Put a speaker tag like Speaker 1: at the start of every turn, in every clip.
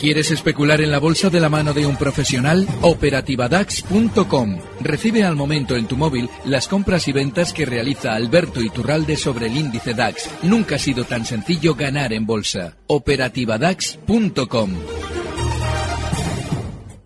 Speaker 1: ¿Quieres especular en la bolsa de la mano de un profesional? Operativadax.com. Recibe al momento en tu móvil las compras y ventas que realiza Alberto Iturralde sobre el índice DAX. Nunca ha sido tan sencillo ganar en bolsa. Operativadax.com.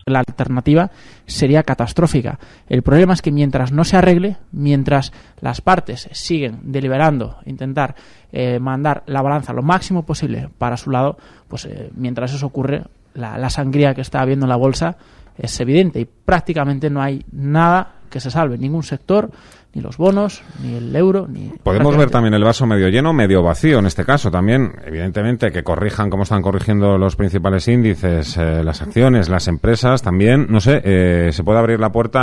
Speaker 2: La alternativa sería catastrófica. El problema es que mientras no se arregle, mientras las partes siguen deliberando, intentar eh, mandar la balanza lo máximo posible para su lado, pues eh, mientras eso ocurre, la, la sangría que está habiendo en la bolsa es evidente y prácticamente no hay nada que se salve, ningún sector, ni los bonos, ni el euro, ni...
Speaker 3: Podemos ver también el vaso medio lleno, medio vacío en este caso también. Evidentemente que corrijan como están corrigiendo los principales índices, eh, las acciones, las empresas también, no sé, eh, se puede abrir la puerta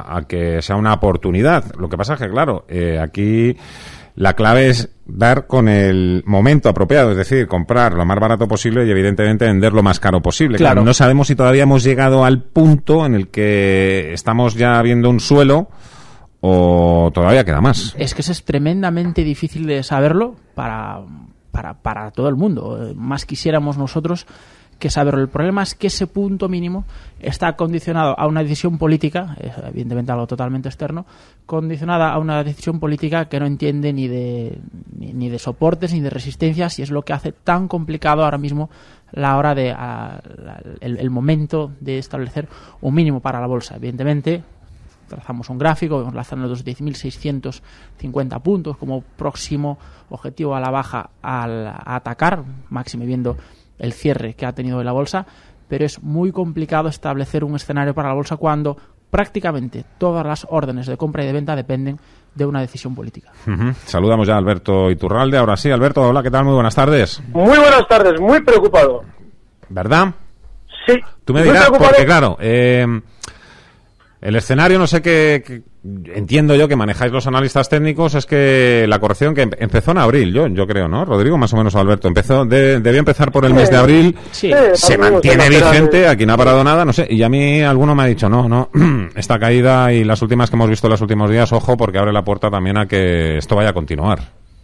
Speaker 3: a, a, que sea una oportunidad. Lo que pasa es que, claro, eh, aquí la clave es dar con el momento apropiado, es decir, comprar lo más barato posible y evidentemente vender lo más caro posible.
Speaker 2: Claro.
Speaker 3: claro no sabemos si todavía hemos llegado al punto en el que estamos ya viendo un suelo o todavía queda más.
Speaker 2: Es que eso es tremendamente difícil de saberlo para, para, para todo el mundo. Más quisiéramos nosotros que saberlo. El problema es que ese punto mínimo está condicionado a una decisión política, evidentemente algo totalmente externo, condicionada a una decisión política que no entiende ni de, ni, ni de soportes ni de resistencias y es lo que hace tan complicado ahora mismo la hora de el, momento de establecer un mínimo para la bolsa. Evidentemente, trazamos un gráfico, vemos la zona de los 10.650 puntos como próximo objetivo a la baja al, atacar, máximo viendo el cierre que ha tenido la bolsa, pero es muy complicado establecer un escenario para la bolsa cuando prácticamente todas las órdenes de compra y de venta dependen de una decisión política.
Speaker 3: Uh -huh. Saludamos ya a Alberto Iturralde. Ahora sí, Alberto, hola, ¿qué tal? Muy buenas tardes.
Speaker 4: Muy buenas tardes, muy preocupado.
Speaker 3: ¿Verdad?
Speaker 4: Sí.
Speaker 3: Tú me dirás, porque claro, eh, el escenario, no sé qué, qué, entiendo yo que manejáis los analistas técnicos, es que la corrección que empezó en abril, yo, yo creo, ¿no? Rodrigo, más o menos, Alberto, empezó, de, debió empezar por el sí, mes de abril,
Speaker 2: sí,
Speaker 3: se mantiene vigente, aquí no ha parado nada, no sé, y a mí alguno me ha dicho, no, no, esta caída y las últimas que hemos visto en los últimos días, ojo, porque abre la puerta también a que esto vaya a continuar.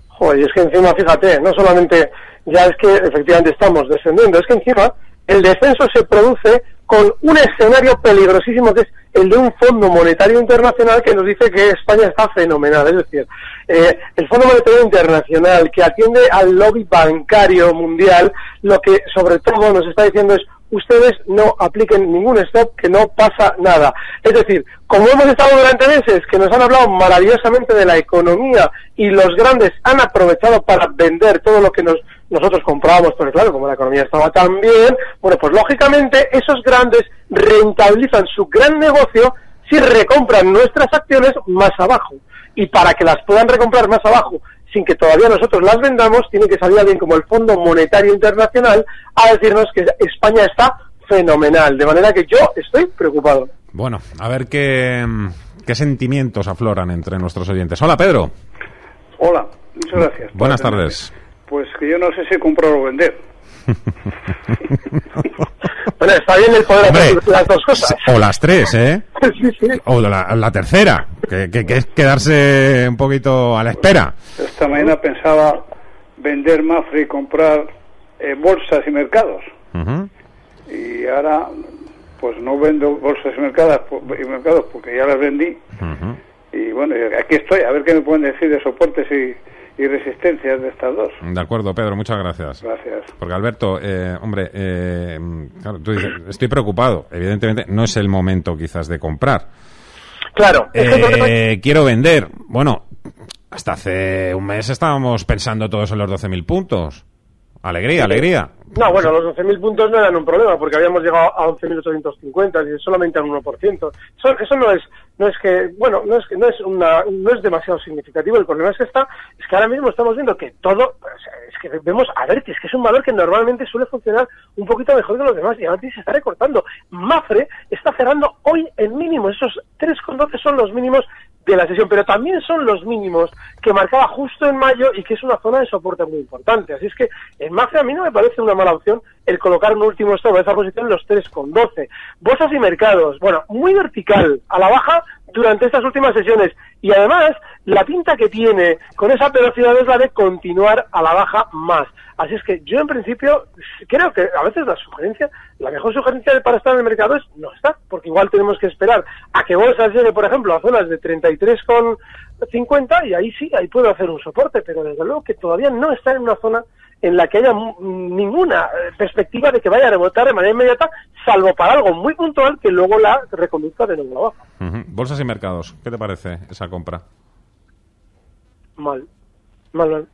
Speaker 4: Joder, y es que encima, fíjate, no solamente ya es que efectivamente estamos descendiendo, es que encima el descenso se produce con un escenario peligrosísimo que es el de un Fondo Monetario Internacional que nos dice que España está fenomenal. Es decir, eh, el Fondo Monetario Internacional que atiende al lobby bancario mundial, lo que sobre todo nos está diciendo es ustedes no apliquen ningún stop, que no pasa nada. Es decir, como hemos estado durante meses, que nos han hablado maravillosamente de la economía y los grandes han aprovechado para vender todo lo que nos, nosotros comprábamos, pero claro, como la economía estaba tan bien, bueno, pues lógicamente esos grandes rentabilizan su gran negocio si recompran nuestras acciones más abajo. Y para que las puedan recomprar más abajo sin que todavía nosotros las vendamos, tiene que salir alguien como el Fondo Monetario Internacional a decirnos que España está fenomenal. De manera que yo estoy preocupado.
Speaker 3: Bueno, a ver qué, qué sentimientos afloran entre nuestros oyentes. Hola, Pedro.
Speaker 5: Hola, muchas gracias.
Speaker 3: Buenas tardes.
Speaker 5: Pues que yo no sé si comprar o vender.
Speaker 4: bueno, está bien el poder Hombre, hacer las dos cosas.
Speaker 3: O las tres, ¿eh?
Speaker 4: sí, sí.
Speaker 3: O la, la tercera, que, que, que, es quedarse un poquito a la espera.
Speaker 5: Esta mañana pensaba vender Mafre y comprar eh, bolsas y mercados. Uh -huh. Y ahora, pues no vendo bolsas y mercados, y mercados porque ya las vendí. Uh -huh. Y bueno, aquí estoy, a ver qué me pueden decir de soportes y y resistencias de estas dos.
Speaker 3: De acuerdo, Pedro, muchas gracias.
Speaker 5: Gracias.
Speaker 3: Porque Alberto, eh, hombre, eh, claro, tú dices, estoy preocupado. Evidentemente, no es el momento quizás de comprar.
Speaker 4: Claro.
Speaker 3: Eh, quiero vender. Bueno, hasta hace un mes estábamos pensando todos en los 12.000 puntos. Alegría, alegría.
Speaker 4: No, bueno, los 11.000 puntos no eran un problema porque habíamos llegado a 11.850 y solamente al 1%. Eso, eso no es no es que, bueno, no es que no es una no es demasiado significativo. El problema es que está es que ahora mismo estamos viendo que todo es que vemos a ver que es un valor que normalmente suele funcionar un poquito mejor que los demás y ahora se está recortando. Mafre está cerrando hoy en mínimo. Esos 3,12 son los mínimos de la sesión, pero también son los mínimos que marcaba justo en mayo y que es una zona de soporte muy importante. Así es que en Mafre a mí no me parece una mala opción el colocar un último stop de esa posición los 3,12. Bolsas y mercados, bueno, muy vertical, a la baja durante estas últimas sesiones. Y además, la pinta que tiene con esa velocidad es la de continuar a la baja más. Así es que yo en principio creo que a veces la sugerencia, la mejor sugerencia para estar en el mercado es no estar, porque igual tenemos que esperar a que bolsas llegue, por ejemplo, a zonas de 33,50 y ahí sí, ahí puedo hacer un soporte, pero desde luego que todavía no está en una zona en la que haya ninguna eh, perspectiva de que vaya a rebotar de manera inmediata, salvo para algo muy puntual que luego la reconduzca de nuevo abajo.
Speaker 3: Bolsas y mercados, ¿qué te parece esa compra?
Speaker 4: Mal, mal, mal.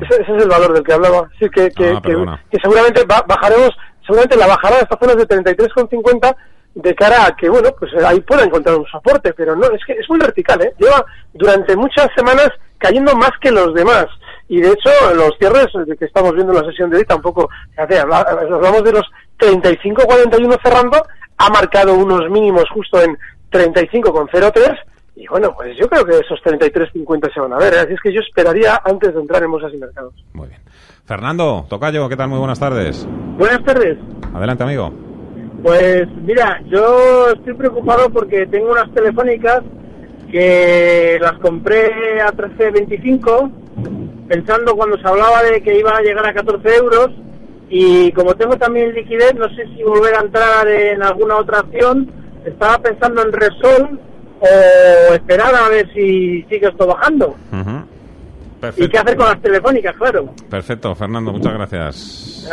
Speaker 4: Ese, es el valor del que hablaba. Sí, que, que, ah, que, seguramente bajaremos, seguramente la bajará de estas zonas de 33,50 de cara a que, bueno, pues ahí pueda encontrar un soporte, pero no, es que es muy vertical, ¿eh? Lleva durante muchas semanas cayendo más que los demás. Y de hecho, los cierres que estamos viendo en la sesión de hoy tampoco, hablamos de los 35-41 cerrando, ha marcado unos mínimos justo en 35,03 y bueno, pues yo creo que esos 33.50 se van a ver. ¿eh? Así es que yo esperaría antes de entrar en bolsas y mercados.
Speaker 3: Muy bien. Fernando, Tocayo, ¿qué tal? Muy buenas tardes.
Speaker 6: Buenas tardes.
Speaker 3: Adelante, amigo.
Speaker 6: Pues mira, yo estoy preocupado porque tengo unas telefónicas que las compré a 13.25 pensando cuando se hablaba de que iban a llegar a 14 euros y como tengo también liquidez, no sé si volver a entrar en alguna otra acción. Estaba pensando en Resol o esperar a ver si sigue esto bajando. ¿Y qué hacer con las telefónicas, claro?
Speaker 3: Perfecto, Fernando, muchas gracias.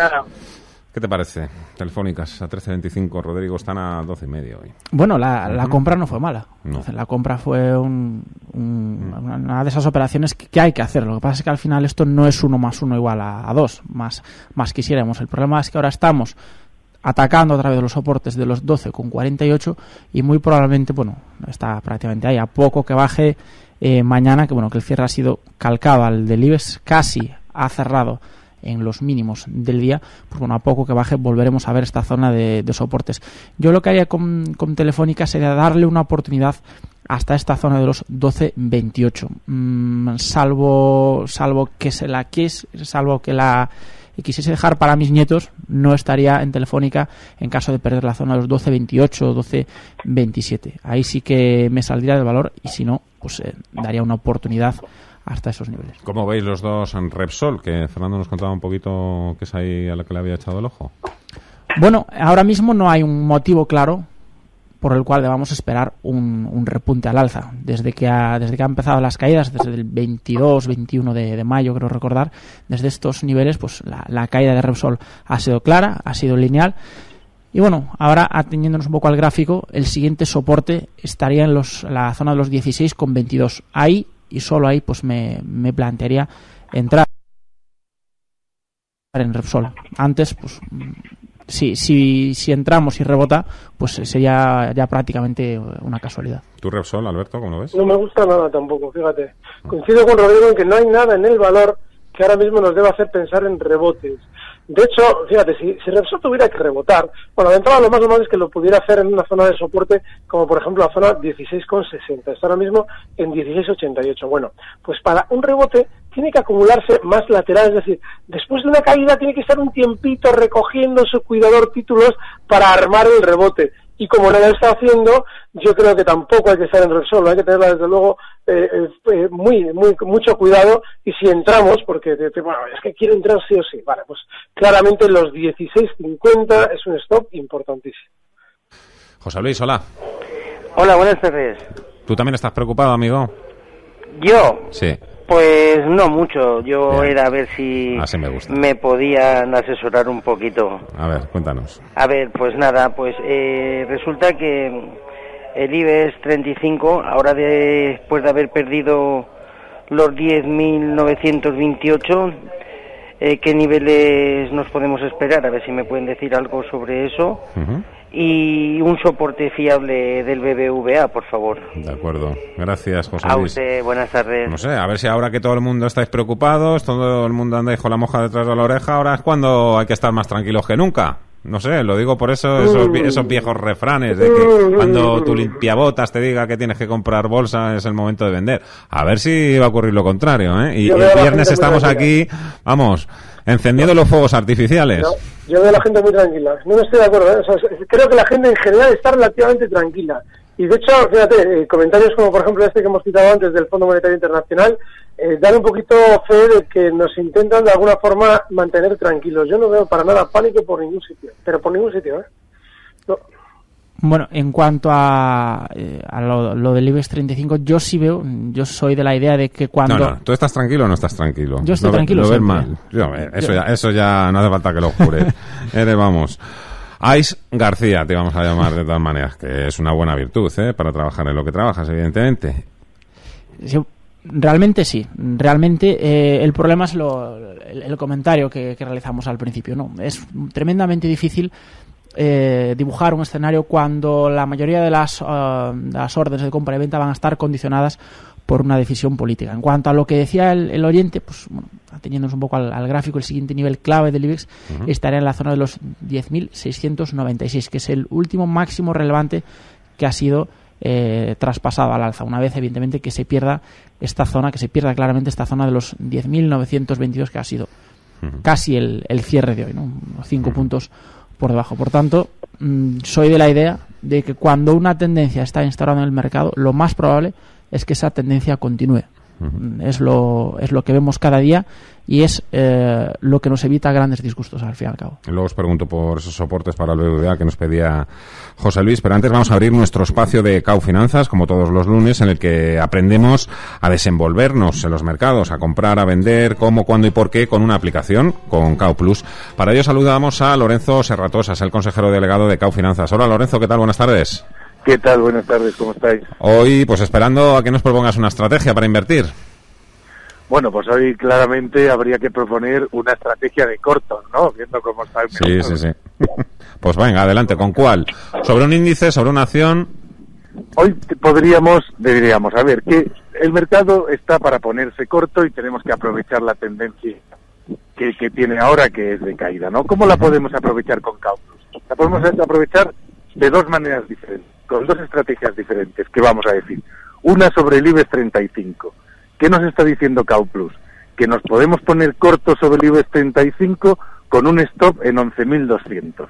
Speaker 3: ¿Qué te parece? Telefónicas a 13.25, Rodrigo, están a 12.30 hoy.
Speaker 2: Bueno, la, compra no fue mala. la compra fue un, una de esas operaciones que, hay que hacer. Lo que pasa es que al final esto no es uno más uno igual a, a dos, más, más quisiéramos. El problema es que ahora estamos atacando a través de los soportes de los 12 con 48 y muy probablemente, bueno, está prácticamente ahí, a poco que baje eh, mañana, que bueno, que el cierre ha sido calcado al del IBEX, casi ha cerrado en los mínimos del día, pues bueno, a poco que baje volveremos a ver esta zona de, soportes. Yo lo que haría con, Telefónica sería darle una oportunidad hasta esta zona de los 12.28, mm, salvo, salvo que se la quis, salvo que la quisiese dejar para mis nietos, no estaría en Telefónica en caso de perder la zona de los 12.28 o 12.27. Ahí sí que me saldría del valor y si no, pues eh, daría una oportunidad hasta esos niveles.
Speaker 3: ¿Cómo veis los dos en Repsol? Que Fernando nos contaba un poquito que es ahí a lo que le había echado el ojo.
Speaker 2: Bueno, ahora mismo no hay un motivo claro por el cual debamos esperar un, repunte al alza. Desde que, ha, desde que han empezado las caídas, desde el 22, 21 de, mayo, creo recordar, desde estos niveles, pues la, caída de Repsol ha sido clara, ha sido lineal. Y bueno, ahora ateniéndonos un poco al gráfico, el siguiente soporte estaría en los, la zona de los 16,22. Ahí y solo ahí pues me, me plantearía entrar en Repsol. Antes, pues si, si, si entramos y rebota, pues sería ya prácticamente una casualidad.
Speaker 3: ¿Tu Repsol, Alberto, cómo lo ves?
Speaker 4: No me gusta nada tampoco, fíjate. Coincido con Rodrigo en que no hay nada en el valor que ahora mismo nos deba hacer pensar en rebotes. De hecho, fíjate, si, si Repsol tuviera que rebotar, bueno, de entrada lo más normal es que lo pudiera hacer en una zona de soporte como por ejemplo la zona 16,60. Está ahora mismo en 16,88. Bueno, pues para un rebote tiene que acumularse más lateral, es decir, después de una caída tiene que estar un tiempito recogiendo su cuidador títulos para armar el rebote. Y como no lo está haciendo, yo creo que tampoco hay que estar en Repsol, hay que tenerla desde luego eh, eh, eh, muy, muy, mucho cuidado. Y si entramos, porque bueno, es que quiero entrar sí o sí, vale, pues claramente los 16.50 es un stop importantísimo.
Speaker 3: José Luis, hola.
Speaker 7: Hola, buenas tardes.
Speaker 3: ¿Tú también estás preocupado, amigo?
Speaker 7: ¿Yo?
Speaker 3: Sí.
Speaker 7: Pues no mucho, yo era a ver si
Speaker 3: me,
Speaker 7: me, podían asesorar un poquito.
Speaker 3: A ver, cuéntanos.
Speaker 7: A ver, pues nada, pues eh, resulta que el IBEX 35, ahora después de haber perdido los 10.928, eh, qué niveles nos podemos esperar, a ver si me pueden decir algo sobre eso. Y un soporte fiable del BBVA, por favor.
Speaker 3: De acuerdo. Gracias, José
Speaker 7: A
Speaker 3: Luis.
Speaker 7: usted, buenas tardes.
Speaker 3: No sé, a ver si ahora que todo el mundo estáis preocupados, todo el mundo andáis con la moja detrás de la oreja, ahora es cuando hay que estar más tranquilos que nunca. No sé, lo digo por eso, esos, esos viejos refranes de que cuando tu limpiabotas te diga que tienes que comprar bolsa es el momento de vender. A ver si va a ocurrir lo contrario, ¿eh? Y el viernes estamos aquí, vamos, encendiendo los fuegos artificiales.
Speaker 4: No, yo veo a la gente muy tranquila. No estoy de acuerdo. ¿eh? O sea, es- creo que la gente en general está relativamente tranquila. Y de hecho, fíjate, eh, comentarios como por ejemplo este que hemos citado antes del Fondo Monetario Internacional, eh, dan un poquito fe de que nos intentan de alguna forma mantener tranquilos. Yo no veo para nada pánico por ningún sitio, pero por ningún sitio, ¿eh? No.
Speaker 2: Bueno, en cuanto a, eh, a lo, lo del IBEX 35, yo sí veo, yo soy de la idea de que cuando...
Speaker 3: No, no, ¿tú estás tranquilo o no estás tranquilo?
Speaker 2: Yo estoy
Speaker 3: Lo ve-
Speaker 2: tranquilo
Speaker 3: Lo ves mal. Yo, eso,
Speaker 2: Yo-
Speaker 3: ya, eso ya no hace falta que lo jures. Eres, vamos. Ice García, te vamos a llamar de todas maneras, que es una buena virtud, ¿eh? Para trabajar en lo que trabajas, evidentemente.
Speaker 2: Realmente sí. Realmente eh, el problema es lo, el, comentario que, que realizamos al principio. ¿no? Es tremendamente difícil eh, dibujar un escenario cuando la mayoría de las, de las órdenes de compra y venta van a estar condicionadas por una decisión política. En cuanto a lo que decía el, el oyente, pues bueno, ateniéndonos un poco al, al gráfico, el siguiente nivel clave del IBEX estaría en la zona de los 10.696, que es el último máximo relevante que ha sido eh, traspasado al alza. Una vez, evidentemente, que se pierda esta zona, que se pierda claramente esta zona de los 10.922 que ha sido casi el, el cierre de hoy, ¿no? Unos cinco puntos por debajo. Por tanto, mm, soy de la idea de que cuando una tendencia está instaurada en el mercado, lo más probable es que esa tendencia continúe. Es lo, es lo que vemos cada día y es eh, lo que nos evita grandes disgustos al fin y al cabo.
Speaker 3: Luego os pregunto por esos soportes para el BBVA que nos pedía José Luis, pero antes vamos a abrir nuestro espacio de Cau Finanzas, como todos los lunes, en el que aprendemos a desenvolvernos en los mercados, a comprar, a vender, cómo, cuándo y por qué, con una aplicación, con Cau Plus. Para ello saludamos a Lorenzo Serratosas, el consejero delegado de Cau Finanzas. Hola Lorenzo, ¿qué tal? Buenas tardes.
Speaker 8: ¿Qué tal? Buenas tardes, ¿cómo estáis?
Speaker 3: Hoy, pues esperando a que nos propongas una estrategia para invertir.
Speaker 8: Bueno, pues hoy claramente habría que proponer una estrategia de corto, ¿no? Viendo cómo está el
Speaker 3: Sí,
Speaker 8: mercado.
Speaker 3: sí, sí. Pues venga, adelante, ¿con cuál? ¿Sobre un índice, sobre una acción?
Speaker 8: Hoy podríamos, diríamos, a ver, que el mercado está para ponerse corto y tenemos que aprovechar la tendencia que, que tiene ahora, que es de caída, ¿no? ¿Cómo la podemos aprovechar con cálculos? La podemos aprovechar de dos maneras diferentes, con dos estrategias diferentes, que vamos a decir. Una sobre el IBEX 35. ¿Qué nos está diciendo Cauplus? Que nos podemos poner cortos sobre el IBEX 35 con un stop en 11.200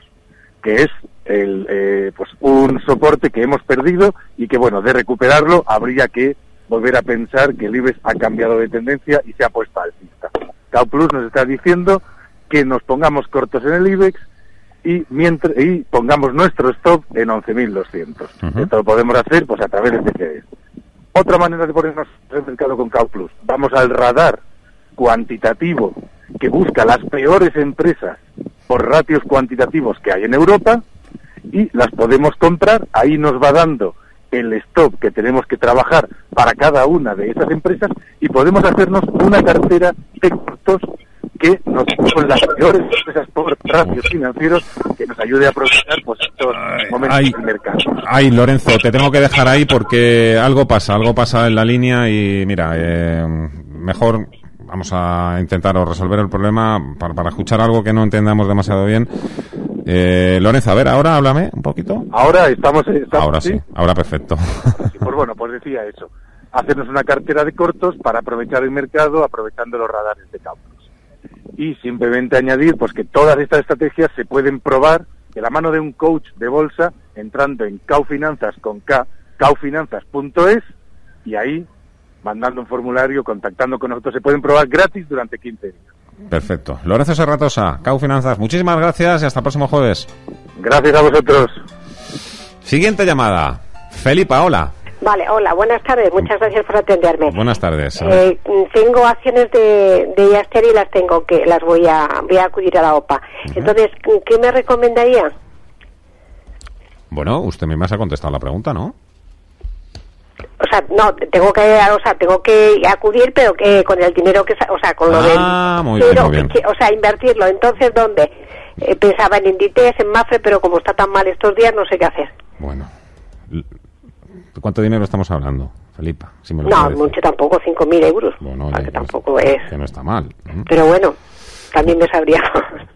Speaker 8: que es el, eh, pues un soporte que hemos perdido y que, bueno, de recuperarlo habría que volver a pensar que el IBEX ha cambiado de tendencia y se ha puesto alcista. Cauplus nos está diciendo que nos pongamos cortos en el IBEX y, mientras, y pongamos nuestro stop en 11.200.
Speaker 3: Ujú.
Speaker 8: Esto lo podemos hacer pues a través de CFDs. Otra manera de ponernos en el mercado con Cauplus. Vamos al radar cuantitativo que busca las peores empresas por ratios cuantitativos que hay en Europa y las podemos comprar. Ahí nos va dando el stop que tenemos que trabajar para cada una de esas empresas y podemos hacernos una cartera de cortos que nos son las peores empresas por ratios financieros que nos ayude a aprovechar pues estos momentos
Speaker 3: ay.
Speaker 8: del mercado.
Speaker 3: Ay, Lorenzo, te tengo que dejar ahí porque algo pasa, algo pasa en la línea y mira, eh, mejor vamos a intentar resolver el problema para, para escuchar algo que no entendamos demasiado bien. Eh, Lorenzo, a ver, ahora háblame un poquito.
Speaker 8: Ahora estamos, estamos
Speaker 3: Ahora sí, ahora perfecto.
Speaker 8: Sí, Pues bueno, pues decía eso. Hacernos una cartera de cortos para aprovechar el mercado aprovechando los radares de cálculos. Y simplemente añadir pues que todas estas estrategias se pueden probar de la mano de un coach de bolsa entrando en Caufinanzas con K, caufinanzas.es y ahí mandando un formulario, contactando con nosotros, se pueden probar gratis durante 15 días.
Speaker 3: Perfecto. Lorenzo Serratosa, Cau Finanzas, muchísimas gracias y hasta el próximo jueves.
Speaker 8: Gracias a vosotros.
Speaker 3: Siguiente llamada. Felipa, hola.
Speaker 9: Vale, hola, buenas tardes, muchas gracias por atenderme.
Speaker 3: Buenas tardes.
Speaker 9: Eh, tengo acciones de, de Yaster y las tengo que las voy a voy a acudir a la OPA. Entonces, ¿qué me recomendaría?
Speaker 3: Bueno, usted misma se ha contestado la pregunta, ¿no?
Speaker 9: O sea, no, tengo que, o sea, tengo que acudir, pero que con el dinero que, o sea, con lo
Speaker 3: Ah,
Speaker 9: del,
Speaker 3: muy bien, muy bien.
Speaker 9: que- o sea, invertirlo. Entonces, ¿dónde? Eh, pensaba en Inditex, en Mafre, pero como está tan mal estos días, no sé qué hacer.
Speaker 3: Bueno. L- ¿De cuánto dinero estamos hablando, Felipa? Si me lo
Speaker 9: No, mucho tampoco, 5.000 euros.
Speaker 3: Bueno, oye,
Speaker 9: que
Speaker 3: pues,
Speaker 9: tampoco es.
Speaker 3: Que no está mal. ¿eh?
Speaker 9: Pero bueno, también me sabría.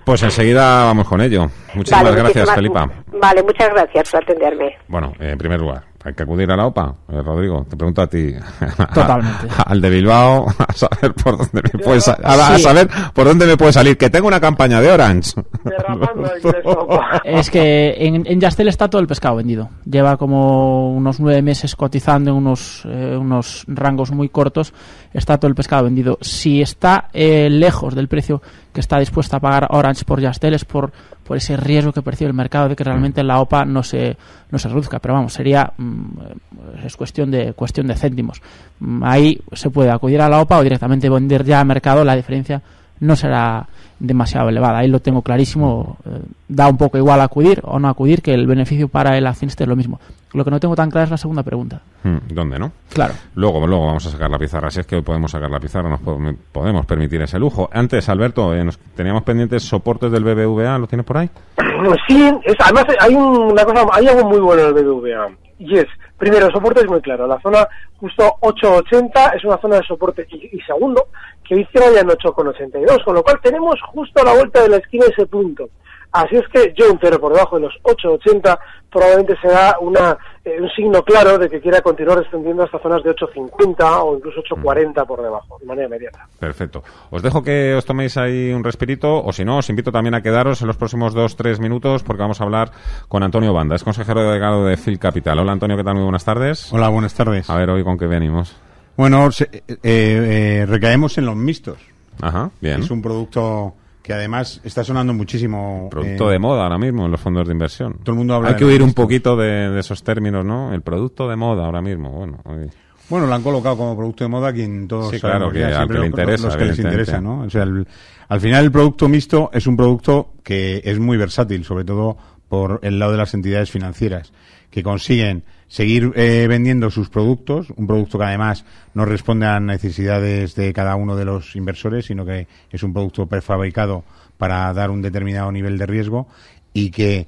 Speaker 3: Pues enseguida vamos con ello. Muchísimas
Speaker 9: Vale,
Speaker 3: gracias,
Speaker 9: muchísimas-
Speaker 3: Felipa.
Speaker 9: Vale, muchas gracias por atenderme.
Speaker 3: Bueno, en primer lugar, hay que acudir a la OPA. Eh, Rodrigo, te pregunto a ti.
Speaker 2: Totalmente.
Speaker 3: Al de Bilbao, a saber por dónde me puede sa- a, a
Speaker 2: Sí.
Speaker 3: saber por dónde me puede salir. Que tengo una campaña de Orange.
Speaker 2: Es que en, en Yastel está todo el pescado vendido. Lleva como unos nueve meses cotizando en unos, eh, unos rangos muy cortos. Está todo el pescado vendido. Si está eh, lejos del precio que está dispuesta a pagar Orange por Yastel es por, por ese riesgo que percibe el mercado de que realmente la OPA no se, no se reduzca. Pero vamos, sería mm, es cuestión de cuestión de céntimos. Mm, Ahí se puede acudir a la OPA o directamente vender ya a mercado. La diferencia no será demasiado elevada. Ahí lo tengo clarísimo. Eh, da un poco igual acudir o no acudir, que el beneficio para el accionista es lo mismo. Lo que no tengo tan clara es la segunda pregunta.
Speaker 3: Hmm, ¿Dónde, no?
Speaker 2: Claro.
Speaker 3: Luego, luego vamos a sacar la pizarra. Si es que hoy podemos sacar la pizarra, nos po- podemos permitir ese lujo. Antes, Alberto, eh, nos teníamos pendientes soportes del BBVA. ¿Lo tienes por ahí?
Speaker 4: Sí, es, además hay una cosa, hay algo muy bueno en el BBVA. Y es, primero, el soporte es muy claro. La zona justo 8.80 es una zona de soporte. Y, y segundo, que hoy cierra ya en 8.82, con lo cual tenemos justo a la vuelta de la esquina ese punto. Así es que yo entero por debajo de los 8.80 probablemente será una, eh, un signo claro de que quiera continuar extendiendo hasta zonas de 8.50 o incluso 8.40 por debajo, de manera inmediata.
Speaker 3: Perfecto. Os dejo que os toméis ahí un respirito, o si no, os invito también a quedaros en los próximos dos, tres minutos, porque vamos a hablar con Antonio Banda, es consejero delegado de Phil Capital. Hola Antonio, ¿qué tal? Muy buenas tardes.
Speaker 10: Hola, buenas tardes.
Speaker 3: A ver, hoy con qué venimos.
Speaker 10: Bueno, se- eh, eh, recaemos en los mixtos.
Speaker 3: Ajá, bien.
Speaker 10: Es un producto que además está sonando muchísimo.
Speaker 3: Producto
Speaker 10: eh,
Speaker 3: de moda ahora mismo en los fondos de inversión.
Speaker 10: Todo el mundo habla
Speaker 3: Hay
Speaker 10: de
Speaker 3: que huir un poquito de, de esos términos, ¿no? El producto de moda ahora mismo. Bueno, hoy-
Speaker 10: Bueno, lo han colocado como producto de moda quien todos
Speaker 3: Sí, claro, que al que le
Speaker 10: los-
Speaker 3: interesa,
Speaker 10: los que les interesa, ¿no? O sea, el- al final el producto mixto es un producto que es muy versátil, sobre todo por el lado de las entidades financieras, que consiguen seguir eh, vendiendo sus productos, un producto que además no responde a necesidades de cada uno de los inversores, sino que es un producto prefabricado para dar un determinado nivel de riesgo y que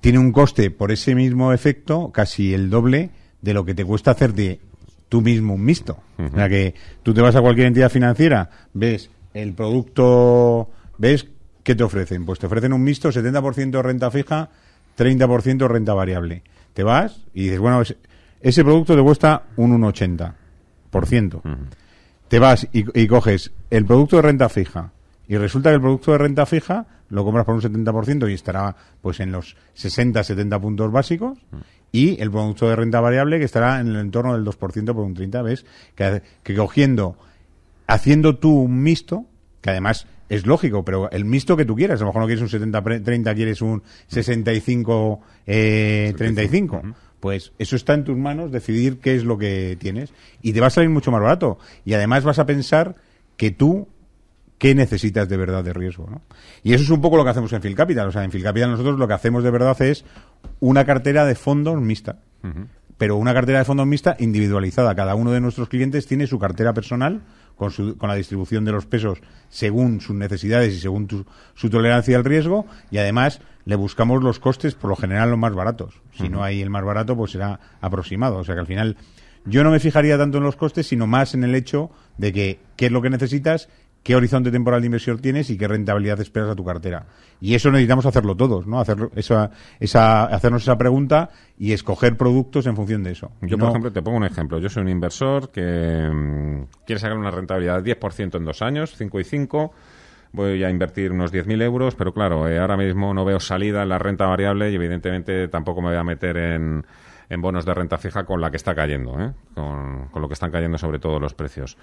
Speaker 10: tiene un coste por ese mismo efecto casi el doble de lo que te cuesta hacerte tú mismo un mixto. O sea que tú te vas a cualquier entidad financiera, ves el producto, ves qué te ofrecen. Pues te ofrecen un mixto 70% renta fija, 30% renta variable. Te vas y dices, bueno, es- ese producto te cuesta un 1,80%. Te vas y, y coges el producto de renta fija y resulta que el producto de renta fija lo compras por un 70% y estará pues en los 60, 70 puntos básicos y el producto de renta variable que estará en el entorno del 2% por un 30, ¿ves? Que, que cogiendo, haciendo tú un mixto, que además es lógico, pero el mixto que tú quieras, a lo mejor no quieres un 70-30, quieres un 65-35, pues eso está en tus manos, decidir qué es lo que tienes y te va a salir mucho más barato y además vas a pensar que tú qué necesitas de verdad de riesgo, ¿no? Y eso es un poco lo que hacemos en Phil Capital. O sea, en Phil Capital nosotros lo que hacemos de verdad es una cartera de fondos mixta. Pero una cartera de fondos mixta individualizada. Cada uno de nuestros clientes tiene su cartera personal con, su- con la distribución de los pesos según sus necesidades y según tu- su tolerancia al riesgo. Y además le buscamos los costes, por lo general, los más baratos. Si no hay el más barato, pues será aproximado. O sea que al final yo no me fijaría tanto en los costes, sino más en el hecho de que qué es lo que necesitas, qué horizonte temporal de inversión tienes y qué rentabilidad esperas a tu cartera. Y eso necesitamos hacerlo todos, ¿no? Hacer esa, esa, hacernos esa pregunta y escoger productos en función de eso.
Speaker 3: Yo,
Speaker 10: No-
Speaker 3: por ejemplo, te pongo un ejemplo. Yo soy un inversor que mm, quiere sacar una rentabilidad de 10% en dos años, 5 y 5. Voy a invertir unos 10.000 euros, pero claro, eh, ahora mismo no veo salida en la renta variable y evidentemente tampoco me voy a meter en, en bonos de renta fija con la que está cayendo, ¿eh? con, con lo que están cayendo sobre todo los precios.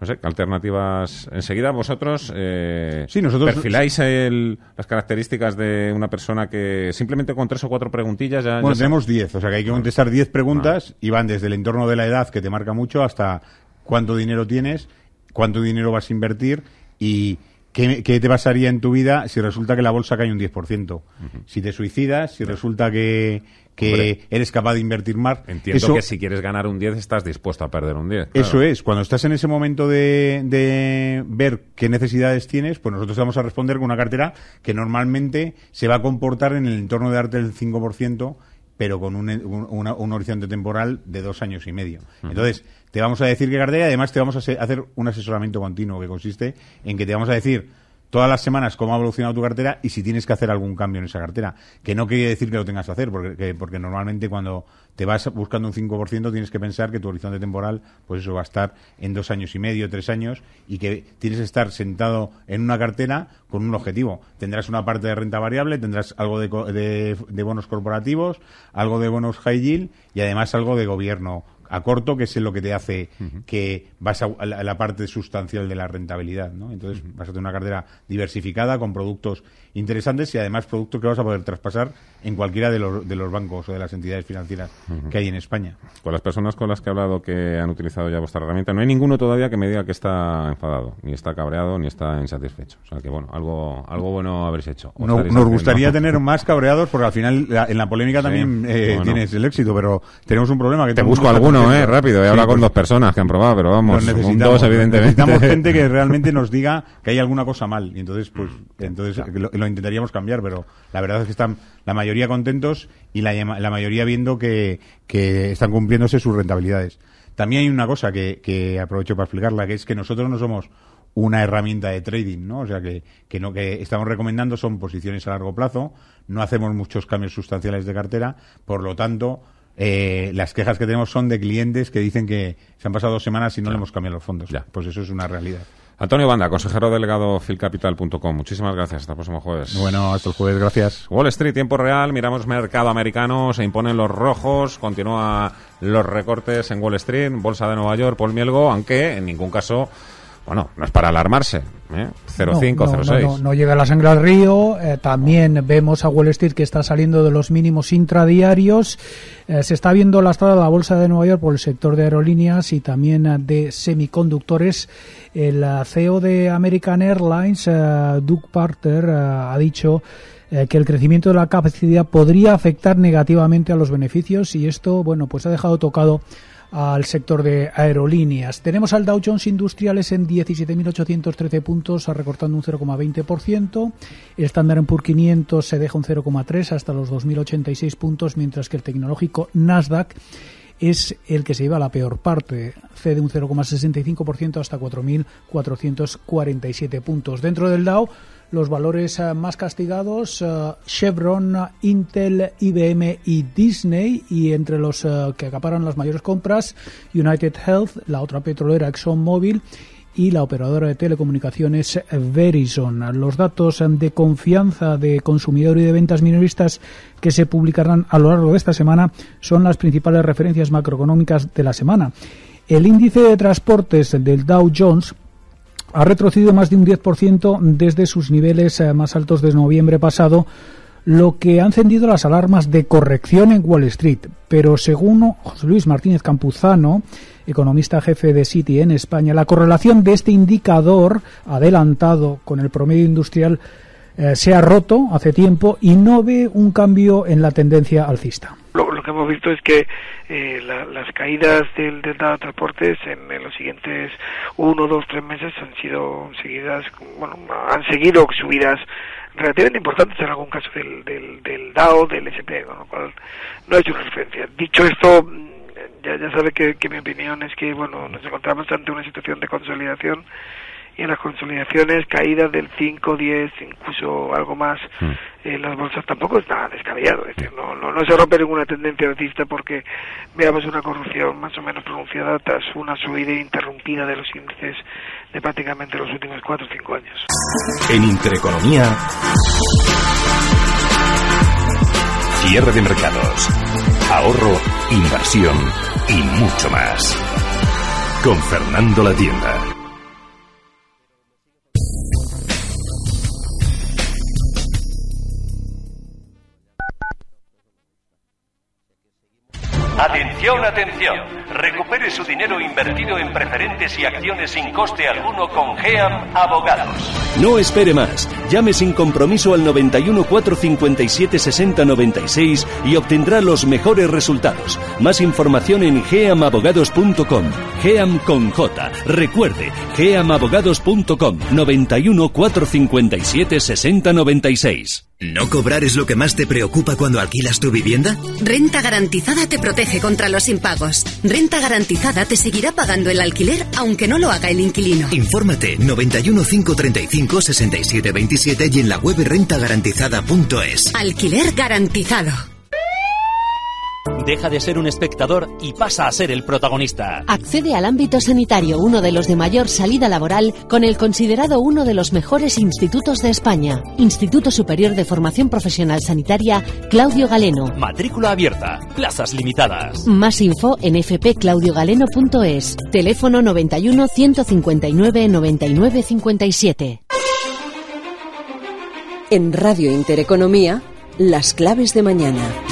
Speaker 3: No sé, ¿qué alternativas. Enseguida vosotros eh,
Speaker 10: Sí, nosotros-
Speaker 3: perfiláis el- las características de una persona que simplemente con tres o cuatro preguntillas ya.
Speaker 10: Bueno,
Speaker 3: ya
Speaker 10: tenemos 10, o sea que hay que contestar 10 preguntas y van desde el entorno de la edad, que te marca mucho, hasta cuánto dinero tienes, cuánto dinero vas a invertir y ¿Qué, ¿Qué, te pasaría en tu vida si resulta que la bolsa cae un 10%? Si te suicidas, si resulta que, que eres capaz de invertir más.
Speaker 3: Entiendo que si quieres ganar un 10 estás dispuesto a perder un 10.
Speaker 10: Eso es. Cuando estás en ese momento de, de, ver qué necesidades tienes, pues nosotros vamos a responder con una cartera que normalmente se va a comportar en el entorno de darte el 5% pero con un, un, horizonte temporal de dos años y medio. Entonces, te vamos a decir qué cartera y además te vamos a hacer un asesoramiento continuo que consiste en que te vamos a decir todas las semanas cómo ha evolucionado tu cartera y si tienes que hacer algún cambio en esa cartera. Que no quiere decir que lo tengas que hacer, porque, porque normalmente cuando te vas buscando un 5% tienes que pensar que tu horizonte temporal, pues eso va a estar en dos años y medio, tres años, y que tienes que estar sentado en una cartera con un objetivo. Tendrás una parte de renta variable, tendrás algo de, de bonos corporativos, algo de bonos high yield y además algo de gobierno a corto, que es lo que te hace que vas a, la, parte sustancial de la rentabilidad, ¿no? Entonces vas a tener una cartera diversificada con productos interesantes y además productos que vas a poder traspasar en cualquiera de los, de los bancos o de las entidades financieras que hay en España.
Speaker 3: Con las personas con las que he hablado que han utilizado ya vuestra herramienta, no hay ninguno todavía que me diga que está enfadado, ni está cabreado, ni está insatisfecho. O sea que, bueno, algo, algo bueno habréis hecho.
Speaker 10: nos gustaría tener más cabreados porque al final en la polémica también eh, tienes el éxito, pero tenemos un problema que
Speaker 3: te busco alguno eh, rápido. He hablado con dos personas que han probado, pero vamos, dos, evidentemente.
Speaker 10: Necesitamos gente que realmente nos diga que hay alguna cosa mal. Y entonces, pues, entonces lo, intentaríamos cambiar, pero la verdad es que están la mayoría contentos y la, la mayoría viendo que, que están cumpliéndose sus rentabilidades. También hay una cosa que, que aprovecho para explicarla, que es que nosotros no somos una herramienta de trading, ¿no? O sea que, que no que estamos recomendando son posiciones a largo plazo, no hacemos muchos cambios sustanciales de cartera, por lo tanto eh, las quejas que tenemos son de clientes que dicen que se han pasado dos semanas y no le hemos cambiado los fondos. Ya. Pues eso es una realidad.
Speaker 3: Antonio Banda, consejero delegado Filcapital.com. Muchísimas gracias. Hasta el próximo jueves.
Speaker 10: Bueno, hasta el jueves. Gracias.
Speaker 3: Wall Street, tiempo real. Miramos mercado americano. Se imponen los rojos. Continúa los recortes en Wall Street. Bolsa de Nueva York, Paul Mielgo. Aunque en ningún caso bueno, no es para alarmarse. ¿eh? 0,5,
Speaker 11: no, no, no, llega la sangre al río. Eh, también vemos a Wall Street que está saliendo de los mínimos intradiarios. Eh, se está viendo lastrada la bolsa de Nueva York por el sector de aerolíneas y también eh, de semiconductores. El CEO de American Airlines, Doug Parter, ha dicho que el crecimiento de la capacidad podría afectar negativamente a los beneficios y esto, bueno, pues ha dejado tocado al sector de aerolíneas. Tenemos al Dow Jones Industriales en 17.813 puntos, recortando un 0,20%. El Standard Poor's 500 se deja un 0,3 hasta los 2.086 puntos, mientras que el tecnológico Nasdaq es el que se lleva la peor parte, cede un 0,65% hasta 4.447 puntos. Dentro del Dow, los valores eh, más castigados, eh, Chevron, Intel, IBM y Disney, y entre los eh, que acaparan las mayores compras, United Health, la otra petrolera ExxonMobil y la operadora de telecomunicaciones Verizon. Los datos de confianza de consumidor y de ventas minoristas que se publicarán a lo largo de esta semana son las principales referencias macroeconómicas de la semana. El índice de transportes del Dow Jones ha retrocedido más de un 10% desde sus niveles eh, más altos de noviembre pasado, lo que ha encendido las alarmas de corrección en Wall Street. Pero según José Luis Martínez Campuzano, economista jefe de Citi en España, la correlación de este indicador adelantado con el promedio industrial eh, se ha roto hace tiempo y no ve un cambio en la tendencia alcista.
Speaker 12: Lo, que hemos visto es que eh, las caídas del, del de transportes en, los siguientes uno, dos, tres meses han sido seguidas, bueno, han seguido subidas relativamente importantes en algún caso del, del, del DAO, del SP, con lo cual no ha hecho referencia. Dicho esto, ya, ya sabe que, que mi opinión es que, bueno, nos encontramos ante una situación de consolidación y en las consolidaciones caídas del 5, 10, incluso algo más mm. en las bolsas tampoco es nada descabellado. Es decir, no, no, no se rompe ninguna tendencia alcista porque veamos una corrupción más o menos pronunciada tras una subida interrumpida de los índices de prácticamente los últimos 4 o 5 años.
Speaker 13: En Intereconomía, cierre de mercados, ahorro, inversión y mucho más. Con Fernando La Tienda. Atención, atención. Recupere su dinero invertido en preferentes y acciones sin coste alguno con GEAM Abogados.
Speaker 14: No espere más. Llame sin compromiso al 91 457 60 96 y obtendrá los mejores resultados. Más información en geamabogados.com. GEAM con J. Recuerde, geamabogados.com 91 457 60 96.
Speaker 15: ¿No cobrar es lo que más te preocupa cuando alquilas tu vivienda?
Speaker 16: Renta garantizada te protege contra los impagos. Renta garantizada te seguirá pagando el alquiler aunque no lo haga el inquilino.
Speaker 15: Infórmate 91 535 67 27 y en la web rentagarantizada.es.
Speaker 16: Alquiler garantizado.
Speaker 17: Deja de ser un espectador y pasa a ser el protagonista.
Speaker 18: Accede al ámbito sanitario, uno de los de mayor salida laboral, con el considerado uno de los mejores institutos de España. Instituto Superior de Formación Profesional Sanitaria, Claudio Galeno.
Speaker 17: Matrícula abierta, plazas limitadas.
Speaker 18: Más info en fpclaudiogaleno.es. Teléfono 91 159 99 57.
Speaker 19: En Radio Intereconomía, las claves de mañana.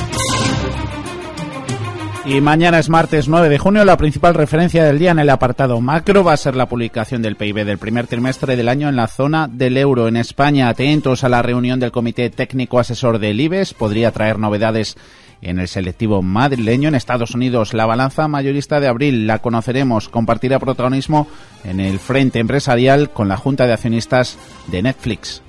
Speaker 2: Y mañana es martes 9 de junio. La principal referencia del día en el apartado macro va a ser la publicación del PIB del primer trimestre del año en la zona del euro. En España, atentos a la reunión del Comité Técnico Asesor del IBES. Podría traer novedades en el selectivo madrileño. En Estados Unidos, la balanza mayorista de abril la conoceremos. Compartirá protagonismo en el frente empresarial con la Junta de Accionistas de Netflix.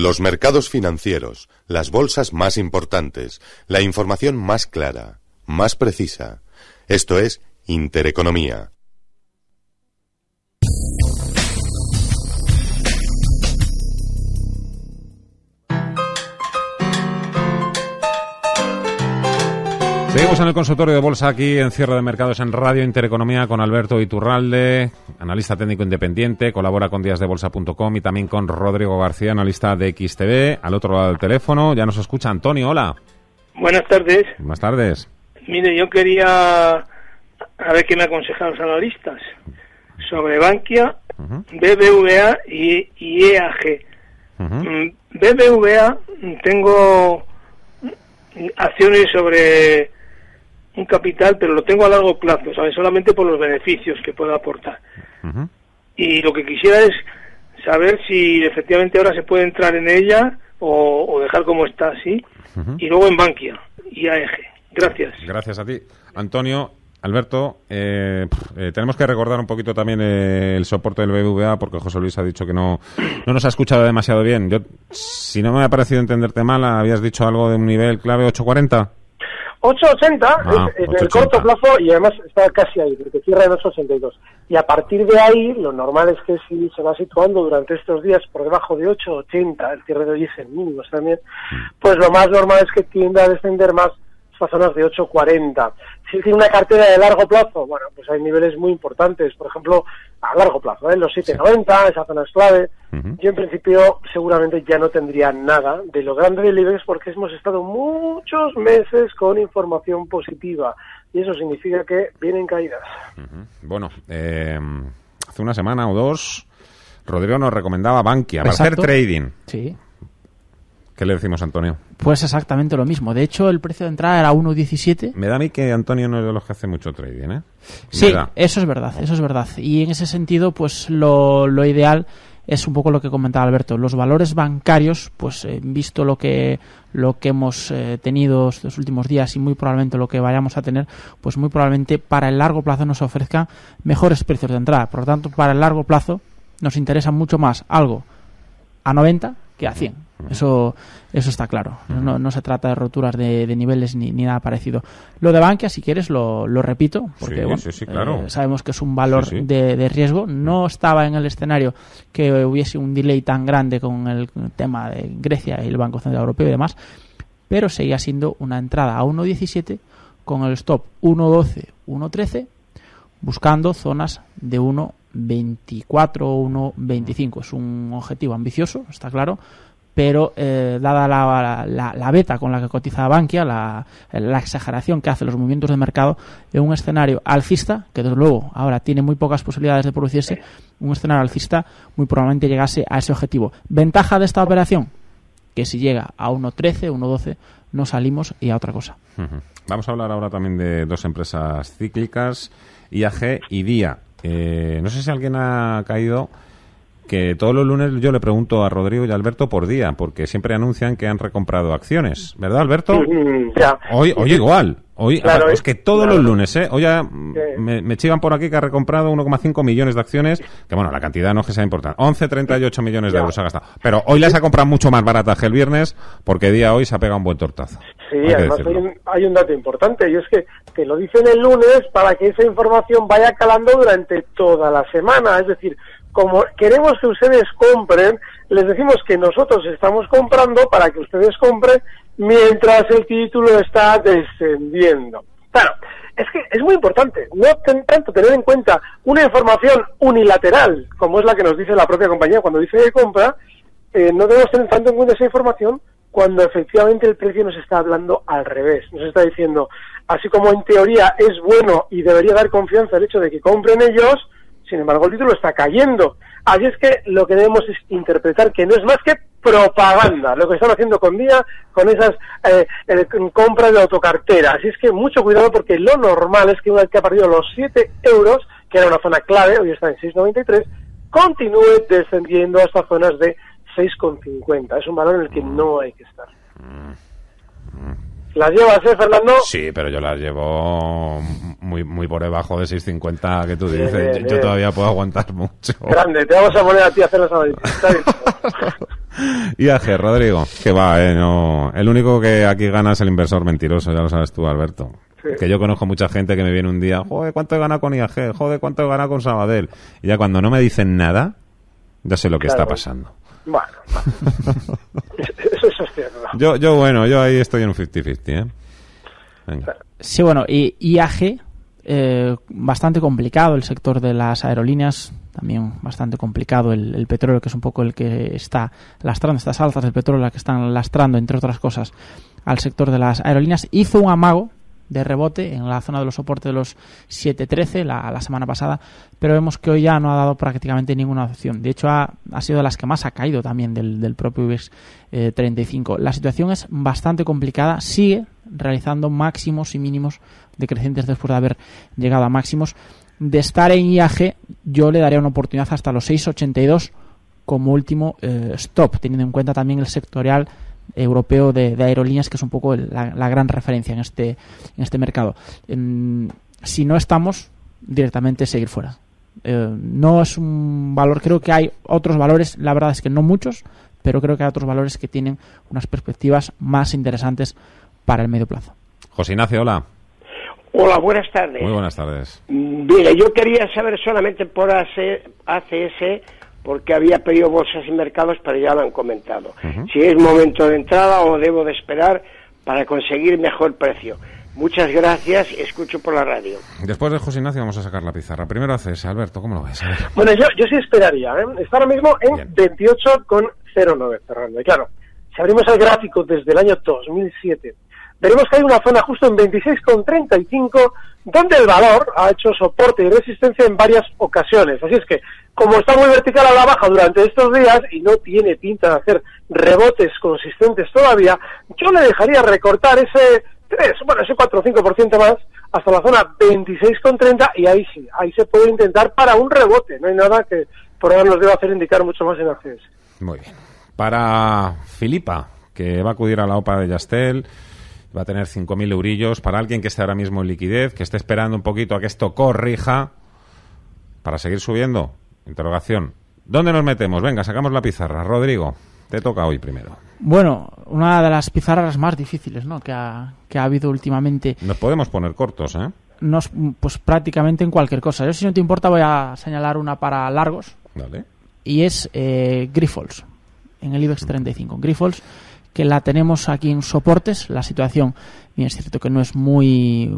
Speaker 20: Los mercados financieros, las bolsas más importantes, la información más clara, más precisa. Esto es Intereconomía.
Speaker 3: Seguimos en el consultorio de bolsa aquí en cierre de mercados en Radio Intereconomía con Alberto Iturralde, analista técnico independiente, colabora con díasdebolsa.com y también con Rodrigo García, analista de XTV. Al otro lado del teléfono ya nos escucha Antonio, hola.
Speaker 6: Buenas tardes.
Speaker 3: Buenas tardes.
Speaker 6: Mire, yo quería a ver qué me aconsejan los analistas sobre Bankia, BBVA y, y EAG. Mm, BBVA tengo acciones sobre un capital, pero lo tengo a largo plazo, ¿sabes? Solamente por los beneficios que pueda aportar. Y lo que quisiera es saber si efectivamente ahora se puede entrar en ella o, dejar como está así. Y luego en Bankia y AEG. Gracias.
Speaker 3: Gracias a ti. Antonio, Alberto, eh, eh, tenemos que recordar un poquito también eh, el soporte del BBVA porque José Luis ha dicho que no, no nos ha escuchado demasiado bien. Yo, si no me ha parecido entenderte mal, habías dicho algo de un nivel clave 840.
Speaker 4: 8.80
Speaker 3: Ah,
Speaker 4: es el corto plazo y además está casi ahí, porque cierra en 8.82. Y a partir de ahí, lo normal es que si se va situando durante estos días por debajo de 8.80, el cierre de hoy es en mínimos también, pues lo más normal es que tienda a descender más hasta zonas de 8.40. Si tiene una cartera de largo plazo, bueno, pues hay niveles muy importantes, por ejemplo, a largo plazo, ¿eh? los 7.90, esa zona es clave. Yo en principio seguramente ya no tendría nada de lo grande del IBEX porque hemos estado muchos meses con información positiva y eso significa que vienen caídas.
Speaker 3: Bueno, eh, hace una semana o dos, Rodrigo nos recomendaba Bankia para hacer trading.
Speaker 2: Sí.
Speaker 3: ¿Qué le decimos, Antonio?
Speaker 2: Pues exactamente lo mismo. De hecho, el precio de entrada era 1.17.
Speaker 3: Me da a mí que Antonio no es de los que hace mucho trading, ¿eh?
Speaker 2: Sí, eso es verdad, eso es verdad. Y en ese sentido, pues lo, lo ideal es un poco lo que comentaba Alberto. Los valores bancarios, pues eh, visto lo que lo que hemos eh, tenido estos últimos días y muy probablemente lo que vayamos a tener, pues muy probablemente para el largo plazo nos ofrezca mejores precios de entrada. Por lo tanto, para el largo plazo nos interesa mucho más algo a 90 que a 100. Eso, eso está claro. No, no se trata de roturas de, de niveles ni, ni nada parecido. Lo de Bankia, si quieres, lo, lo repito, porque
Speaker 3: Sí,
Speaker 2: bueno,
Speaker 3: sí, sí, claro.
Speaker 2: eh, sabemos que es un valor. De, de riesgo. No estaba en el escenario que hubiese un delay tan grande con el tema de Grecia y el Banco Central Europeo y demás, pero seguía siendo una entrada a 1.17 con el stop 1.12, 1.13, buscando zonas de 1.24 o 1.25. Es un objetivo ambicioso, está claro, pero eh, dada la, la, beta con la que cotiza Bankia, la, la, exageración que hace los movimientos de mercado, en un escenario alcista, que desde luego ahora tiene muy pocas posibilidades de producirse, un escenario alcista muy probablemente llegase a ese objetivo. ¿Ventaja de esta operación? Que si llega a 1.13, 1.12, no salimos y a otra cosa.
Speaker 3: Vamos a hablar ahora también de dos empresas cíclicas, IAG y DIA. Eh, no sé si alguien ha caído que todos los lunes yo le pregunto a Rodrigo y a Alberto por día, porque siempre anuncian que han recomprado acciones, ¿verdad, Alberto? Hoy, hoy igual. Hoy, es que todos los lunes, ¿eh? Hoy ya me, me, chivan por aquí que ha recomprado 1,5 millones de acciones, que bueno, la cantidad no es que sea importante. 11,38 millones de euros ha gastado. Pero hoy las ha comprado mucho más baratas que el viernes, porque día hoy se ha pegado un buen tortazo.
Speaker 4: Sí, además hay un, hay un, dato importante, y es que, que lo dicen el lunes para que esa información vaya calando durante toda la semana. Es decir, como queremos que ustedes compren, les decimos que nosotros estamos comprando para que ustedes compren mientras el título está descendiendo. Claro, es que es muy importante no tanto tener en cuenta una información unilateral, como es la que nos dice la propia compañía cuando dice que compra, eh, no debemos tener tanto en cuenta esa información cuando efectivamente el precio nos está hablando al revés. Nos está diciendo, así como en teoría es bueno y debería dar confianza el hecho de que compren ellos, sin embargo, el título está cayendo. Así es que lo que debemos es interpretar que no es más que propaganda, lo que están haciendo con día con esas eh, compras de autocartera. Así es que mucho cuidado porque lo normal es que una vez que ha perdido los 7 euros, que era una zona clave, hoy está en 6,93, continúe descendiendo hasta zonas de 6,50. Es un valor en el que no hay que estar. ¿Las llevas, eh, Fernando?
Speaker 3: Sí, pero yo las llevo muy muy por debajo de 6.50 que tú dices. yo, todavía puedo aguantar mucho.
Speaker 4: Grande, te vamos a poner a ti a hacer las análisis.
Speaker 3: IAG, Rodrigo, que va, eh, no. El único que aquí gana es el inversor mentiroso, ya lo sabes tú, Alberto. Que yo conozco mucha gente que me viene un día, joder, ¿cuánto he ganado con IAG? Joder, ¿cuánto he ganado con Sabadell? Y ya cuando no me dicen nada, ya sé lo que está pasando.
Speaker 4: Bueno, eso, es cierto.
Speaker 3: Yo, yo, bueno, yo ahí estoy en un 50-50, ¿eh?
Speaker 2: Sí, bueno, y IAG, eh, bastante complicado el sector de las aerolíneas, también bastante complicado el, petróleo, que es un poco el que está lastrando, estas alzas del petróleo, la que están lastrando, entre otras cosas, al sector de las aerolíneas. Hizo un amago de rebote en la zona de los soportes de los 7.13 la, la semana pasada, pero vemos que hoy ya no ha dado prácticamente ninguna opción. De hecho, ha, sido de las que más ha caído también del, propio IBEX 35. La situación es bastante complicada, sigue realizando máximos y mínimos decrecientes después de haber llegado a máximos. De estar en IAG, yo le daría una oportunidad hasta los 6.82 como último eh, stop, teniendo en cuenta también el sectorial europeo de, aerolíneas, que es un poco la, gran referencia en este, en este mercado. si no estamos, directamente seguir fuera. Eh, no es un valor, creo que hay otros valores, la verdad es que no muchos, pero creo que hay otros valores que tienen unas perspectivas más interesantes para el medio plazo.
Speaker 3: José Ignacio, hola.
Speaker 21: Hola, buenas tardes.
Speaker 3: Muy buenas tardes.
Speaker 21: Mire, yo quería saber solamente por ACS porque había pedido bolsas y mercados, pero ya lo han comentado. Si es momento de entrada o debo de esperar para conseguir mejor precio. Muchas gracias y escucho por la radio.
Speaker 3: Después de José Ignacio vamos a sacar la pizarra. Primero haces, Alberto, ¿cómo lo ves?
Speaker 4: Bueno, yo, yo sí esperaría. ¿eh? Está ahora mismo en 28,09, Fernando. Y claro, si abrimos el gráfico desde el año 2007 veremos que hay una zona justo en 26,35 donde el valor ha hecho soporte y resistencia en varias ocasiones. Así es que, como está muy vertical a la baja durante estos días y no tiene pinta de hacer rebotes consistentes todavía, yo le dejaría recortar ese 3, bueno, ese 4 o 5% más hasta la zona 26,30 y ahí sí, ahí se puede intentar para un rebote. No hay nada que por ahora nos deba hacer indicar mucho más en.
Speaker 3: Muy bien. Para Filipa, que va a acudir a la OPA de Yastel, va a tener 5.000 eurillos para alguien que esté ahora mismo en liquidez, que esté esperando un poquito a que esto corrija para seguir subiendo. Interrogación. ¿Dónde nos metemos? Venga, sacamos la pizarra. Rodrigo, te toca hoy primero.
Speaker 2: Bueno, una de las pizarras más difíciles ¿no? que, ha, que ha habido últimamente.
Speaker 3: Nos podemos poner cortos, ¿eh?
Speaker 2: Nos, pues prácticamente en cualquier cosa. Yo, si no te importa, voy a señalar una para largos.
Speaker 3: Vale.
Speaker 2: Y es eh, Grifols, en el IBEX 35. Grifols que la tenemos aquí en soportes. La situación, bien es cierto que no es muy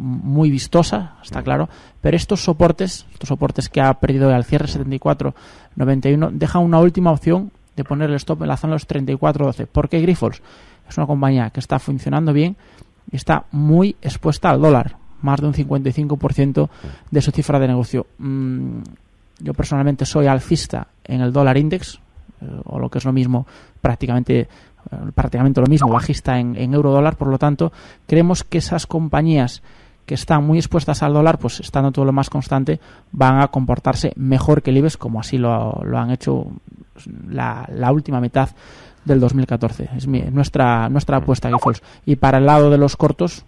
Speaker 2: muy vistosa, está claro, pero estos soportes, estos soportes que ha perdido al cierre 74-91, dejan una última opción de poner el stop en la zona de los 34.12. ¿Por qué Grifols? Es una compañía que está funcionando bien y está muy expuesta al dólar, más de un 55% de su cifra de negocio. Mm, yo personalmente soy alcista en el dólar index, eh, o lo que es lo mismo, prácticamente, eh, prácticamente lo mismo, bajista en, en euro dólar, por lo tanto, creemos que esas compañías que están muy expuestas al dólar, pues estando todo lo más constante, van a comportarse mejor que el IBEX, como así lo, lo han hecho la, la, última mitad del 2014. Es mi, nuestra, nuestra apuesta, Gifols. Y para el lado de los cortos,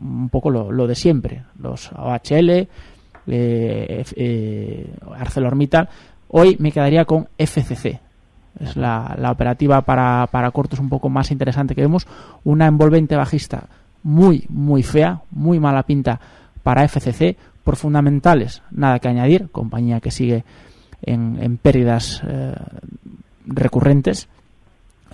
Speaker 2: un poco lo, lo de siempre. Los OHL, eh, eh, ArcelorMittal. Hoy me quedaría con FCC. Es la, la operativa para, para cortos un poco más interesante que vemos. Una envolvente bajista muy, muy fea, muy mala pinta para FCC. Por fundamentales, nada que añadir. Compañía que sigue en, en pérdidas eh, recurrentes.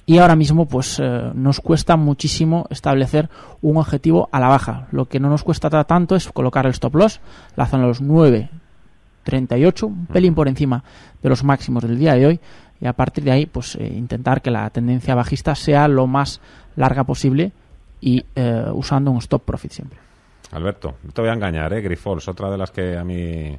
Speaker 2: Y ahora mismo, pues eh, nos cuesta muchísimo establecer un objetivo a la baja. Lo que no nos cuesta tanto es colocar el stop loss, la zona de los 9.38, un pelín por encima de los máximos del día de hoy. Y a partir de ahí, pues eh, intentar que la tendencia bajista sea lo más larga posible y eh, usando un stop profit siempre.
Speaker 3: Alberto, no te voy a engañar, ¿eh? Grifols, otra de las que a mí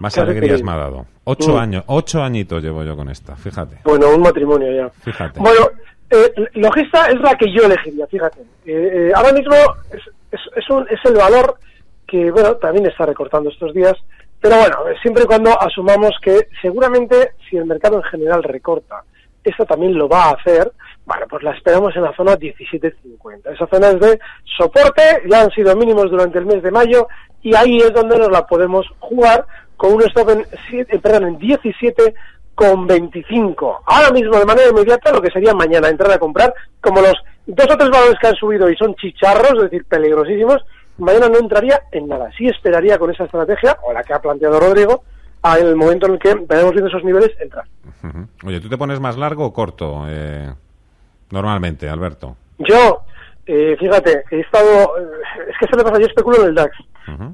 Speaker 3: más alegrías me ha dado. Ocho
Speaker 4: Mm.
Speaker 3: años, ocho añitos llevo yo con esta, fíjate.
Speaker 4: Bueno, un matrimonio ya.
Speaker 3: Fíjate.
Speaker 4: Bueno, eh, Logista es la que yo elegiría, fíjate. Eh, eh, ahora mismo es, es, es, un- es el valor que, bueno, también está recortando estos días. Pero bueno, siempre y cuando asumamos que seguramente si el mercado en general recorta, esto también lo va a hacer, bueno, pues la esperamos en la zona 17.50. Esa zona es de soporte, ya han sido mínimos durante el mes de mayo y ahí es donde nos la podemos jugar con un stop en, siete- eh, perdón, en 17 con 25. Ahora mismo, de manera inmediata, lo que sería mañana entrar a comprar, como los dos o tres valores que han subido y son chicharros, es decir, peligrosísimos, mañana no entraría en nada. Sí esperaría con esa estrategia, o la que ha planteado Rodrigo, a el momento en el que vayamos viendo esos niveles, entrar.
Speaker 3: Oye, ¿tú te pones más largo o corto? Eh, normalmente, Alberto.
Speaker 4: Yo, eh, fíjate, he estado, eh, es que se me pasa, yo especulo en el DAX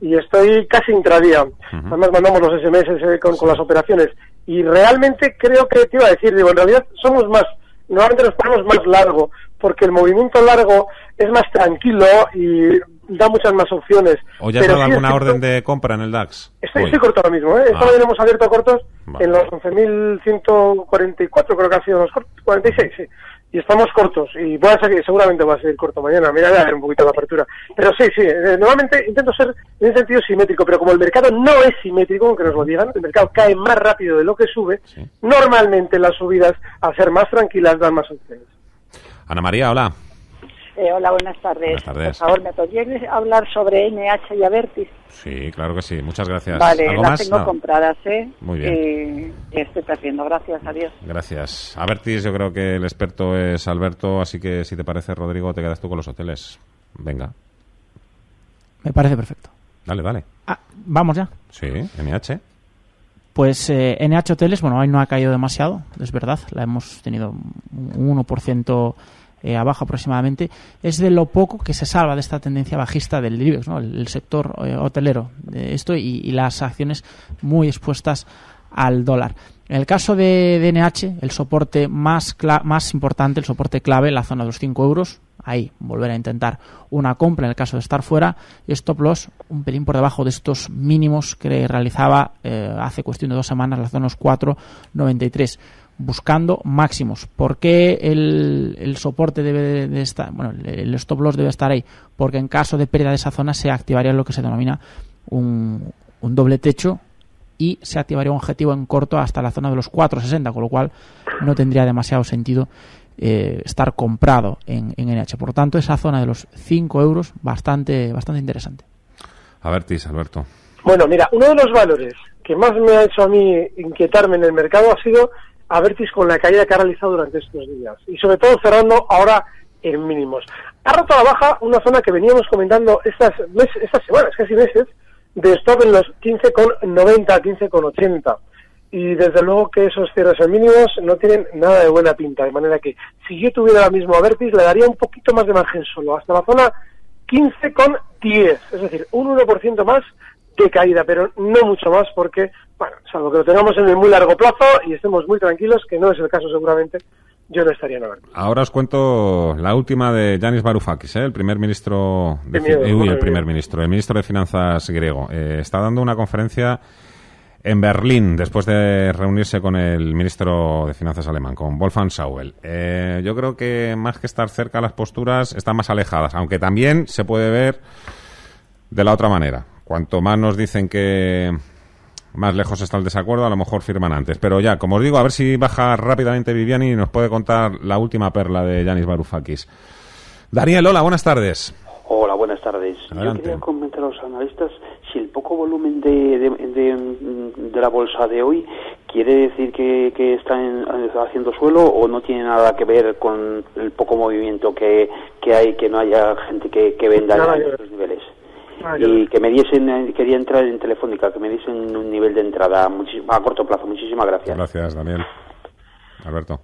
Speaker 4: y estoy casi intradía. Además mandamos los SMS eh, con, con las operaciones y realmente creo que te iba a decir, digo, en realidad somos más, normalmente nos ponemos más largo porque el movimiento largo es más tranquilo y da muchas más opciones.
Speaker 3: ¿O ya has dado
Speaker 4: sí es
Speaker 3: alguna orden de compra en el DAX?
Speaker 4: Estoy, estoy corto ahora mismo, ¿eh? Esta
Speaker 3: Ah.
Speaker 4: mañana hemos abierto cortos en los 11.144, creo que han sido los cortos, 46, sí. Y estamos cortos, y voy a seguir, seguramente voy a seguir corto mañana, mira, voy a ver un poquito la apertura. Pero sí, sí, eh, normalmente intento ser en ese sentido simétrico, pero como el mercado no es simétrico, aunque nos lo digan, el mercado cae más rápido de lo que sube, normalmente las subidas, al ser más tranquilas, dan más opciones.
Speaker 3: Ana María, hola.
Speaker 22: Eh, hola, buenas tardes.
Speaker 3: Buenas tardes.
Speaker 22: Por favor, ¿me podríais hablar sobre NH y Avertis?
Speaker 3: Sí, claro que sí. Muchas gracias.
Speaker 22: Vale,
Speaker 3: ¿Algo
Speaker 22: las
Speaker 3: más?
Speaker 22: tengo
Speaker 3: No.
Speaker 22: compradas, ¿eh?
Speaker 3: Muy bien.
Speaker 22: Eh, estoy perdiendo, gracias, adiós.
Speaker 3: Gracias. Avertis, yo creo que el experto es Alberto, así que si te parece, Rodrigo, te quedas tú con los hoteles. Venga,
Speaker 2: Me parece perfecto.
Speaker 3: dale, dale.
Speaker 2: Ah, vamos ya.
Speaker 3: Sí, NH.
Speaker 2: Pues eh, NH Hoteles, bueno, hoy no ha caído demasiado, es verdad, la hemos tenido un 1% eh, abajo aproximadamente. Es de lo poco que se salva de esta tendencia bajista del IBEX, ¿no? el, sector eh, hotelero de esto y, las acciones muy expuestas al dólar. En el caso de, de NH, el soporte más, más importante, el soporte clave, la zona de los 5 euros, ahí volver a intentar una compra en el caso de estar fuera y stop loss un pelín por debajo de estos mínimos que realizaba eh, hace cuestión de dos semanas la zona los 4.93 buscando máximos. ¿Por qué el, el soporte debe de, de estar, bueno, el, stop loss debe estar ahí? Porque en caso de pérdida de esa zona se activaría lo que se denomina un, un doble techo y se activaría un objetivo en corto hasta la zona de los 4.60, con lo cual no tendría demasiado sentido eh, estar comprado en, en NH. Por lo tanto, esa zona de los 5 euros bastante, bastante interesante.
Speaker 3: Avertis, Alberto.
Speaker 4: Bueno, mira, uno de los valores que más me ha hecho a mí inquietarme en el mercado ha sido Avertis con la caída que ha realizado durante estos días. Y sobre todo cerrando ahora en mínimos. Ha roto a la baja una zona que veníamos comentando estas, mes- estas semanas, casi meses, de stop en los 15,90, 15,80. Y desde luego que esos cierres en mínimos no tienen nada de buena pinta. De manera que si yo tuviera ahora mismo Avertis, le daría un poquito más de margen solo, hasta la zona 15,10. Es decir, un 1% más de caída, pero no mucho más porque, bueno, salvo que lo tengamos en el muy largo plazo y estemos muy tranquilos, que no es el caso seguramente, yo no estaría en Abertis.
Speaker 3: Ahora os cuento la última de Yanis Varoufakis, ¿eh? el primer ministro, de,
Speaker 4: miedo,
Speaker 3: eh, uy, el primer ministro, el ministro de Finanzas griego. Eh, está dando una conferencia en Berlín después de reunirse con el ministro de Finanzas alemán, con Wolfgang Schauble. Eh, yo creo que más que estar cerca las posturas están más alejadas, aunque también se puede ver de la otra manera. Cuanto más nos dicen que más lejos está el desacuerdo, a lo mejor firman antes. Pero ya, como os digo, a ver si baja rápidamente Viviani y nos puede contar la última perla de Yanis Varoufakis. Daniel, hola, buenas tardes.
Speaker 23: Hola, buenas tardes.
Speaker 3: Adelante.
Speaker 23: Yo quería comentar a los analistas si el poco volumen de, de, de- de la bolsa de hoy quiere decir que, que está en- haciendo suelo o no tiene nada que ver con el poco movimiento que, que hay, que no haya gente que, que venda
Speaker 4: Nada
Speaker 23: en estos niveles.
Speaker 4: Que
Speaker 23: Y que me diesen, eh, quería entrar en Telefónica, que me diesen un nivel de entrada muchísimo, a corto plazo. Muchísimas gracias.
Speaker 3: Gracias, Daniel. Alberto.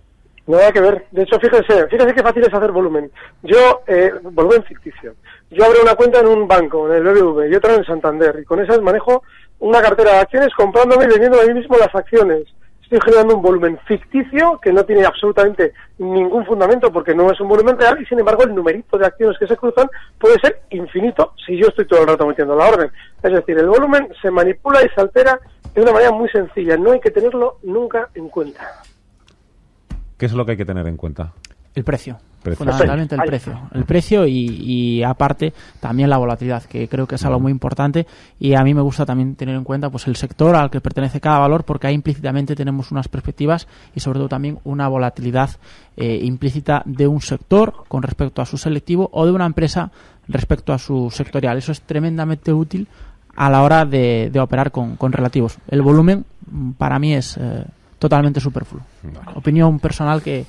Speaker 4: Nada que ver. De hecho, fíjense, fíjense qué fácil es hacer volumen. Yo, eh, volumen ficticio. Yo abro una cuenta en un banco, en el BBV, y otra en Santander, y con esas manejo una cartera de acciones comprándome y vendiendo ahí mismo las acciones. Estoy generando un volumen ficticio que no tiene absolutamente ningún fundamento porque no es un volumen real y sin embargo el numerito de acciones que se cruzan puede ser infinito si yo estoy todo el rato metiendo la orden. Es decir, el volumen se manipula y se altera de una manera muy sencilla. No hay que tenerlo nunca en cuenta.
Speaker 3: ¿Qué es lo que hay que tener en cuenta?
Speaker 2: El precio.
Speaker 3: Precio.
Speaker 2: Fundamentalmente el precio. El precio y, y aparte también la volatilidad, que creo que es algo muy importante y a mí me gusta también tener en cuenta pues el sector al que pertenece cada valor porque ahí implícitamente tenemos unas perspectivas y sobre todo también una volatilidad eh, implícita de un sector con respecto a su selectivo o de una empresa respecto a su sectorial. Eso es tremendamente útil a la hora de, de operar con, con relativos. El volumen para mí es eh, totalmente superfluo. Opinión personal que,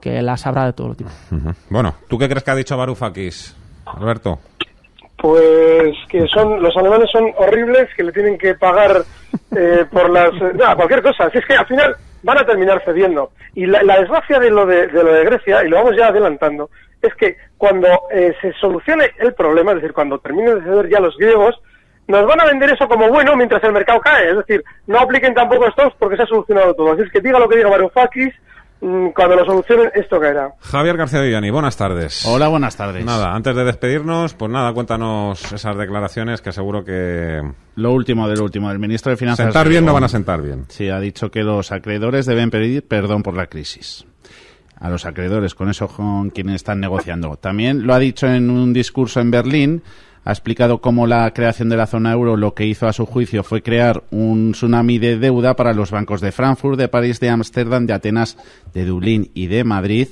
Speaker 2: que las habrá de todo tipo.
Speaker 3: Ujú. Bueno, ¿tú qué crees que ha dicho Varoufakis, Alberto?
Speaker 4: Pues que son los alemanes son horribles, que le tienen que pagar eh, por las eh, nada, cualquier cosa. Si es que al final van a terminar cediendo. Y la, la desgracia de lo de, de lo de Grecia, y lo vamos ya adelantando, es que cuando eh, se solucione el problema, es decir, cuando terminen de ceder ya los griegos, nos van a vender eso como bueno mientras el mercado cae. Es decir, no apliquen tampoco estos porque se ha solucionado todo. Así es que diga lo que diga Varoufakis, cuando lo solucionen esto caerá.
Speaker 3: Javier García Villani, buenas tardes.
Speaker 10: Hola, buenas tardes.
Speaker 3: Nada, antes de despedirnos, pues nada, cuéntanos esas declaraciones que seguro que...
Speaker 10: Lo último del último, el ministro de Finanzas.
Speaker 3: Sentar bien no van a sentar bien.
Speaker 10: Sí, ha dicho que los acreedores deben pedir perdón por la crisis. A los acreedores, con eso con quienes están negociando. También lo ha dicho en un discurso en Berlín. Ha explicado cómo la creación de la zona euro lo que hizo a su juicio fue crear un tsunami de deuda para los bancos de Frankfurt, de París, de Ámsterdam, de Atenas, de Dublín y de Madrid.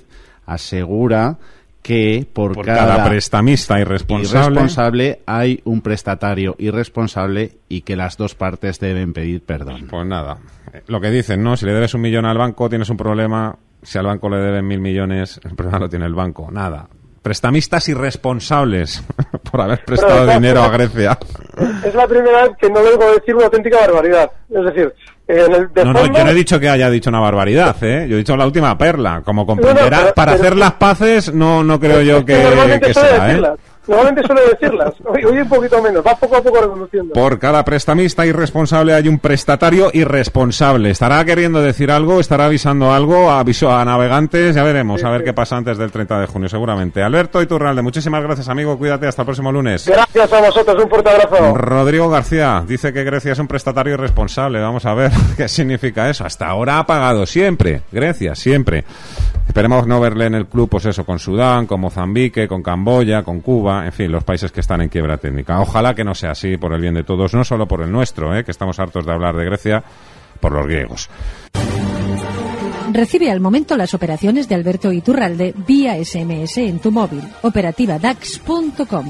Speaker 10: Asegura que por,
Speaker 3: Por cada prestamista irresponsable.
Speaker 10: irresponsable hay un prestatario irresponsable y que las dos partes deben pedir perdón.
Speaker 3: Pues nada, eh, lo que dicen, ¿no? Si le debes un millón al banco, tienes un problema. Si al banco le deben mil millones, el problema lo tiene el banco. Nada. Prestamistas irresponsables por haber prestado
Speaker 4: Pero,
Speaker 3: dinero a Grecia.
Speaker 4: Es la primera vez que no le oigo decir una auténtica barbaridad. Es decir, en el de
Speaker 3: No, no,
Speaker 4: fondo-
Speaker 3: yo no he dicho que haya dicho una barbaridad, ¿eh? Yo he dicho la última perla. Como
Speaker 4: No, no, pero-
Speaker 3: para hacer las paces no, no creo yo que, que sea, ¿eh?
Speaker 4: Normalmente suele decirlas. Hoy, hoy un poquito menos. Va poco a poco reconduciendo.
Speaker 3: Por cada prestamista irresponsable hay un prestatario irresponsable. ¿Estará queriendo decir algo? ¿Estará avisando algo? Aviso a navegantes. Ya veremos, a ver qué pasa antes del 30 de junio, seguramente. Alberto Iturralde, muchísimas gracias, amigo. Cuídate, hasta el próximo lunes.
Speaker 4: Gracias a vosotros. Un fuerte abrazo.
Speaker 3: Rodrigo García dice que Grecia es un prestatario irresponsable. Vamos a ver qué significa eso. Hasta ahora ha pagado siempre. Grecia, siempre. Esperemos no verle en el club, pues eso, con Sudán, con Mozambique, con Camboya, con Cuba, en fin, los países que están en quiebra técnica. Ojalá que no sea así por el bien de todos, no solo por el nuestro, ¿eh? que estamos hartos de hablar de Grecia, por los griegos.
Speaker 24: Recibe al momento las operaciones de Alberto Iturralde vía SMS en tu móvil. Operativa DAX.com.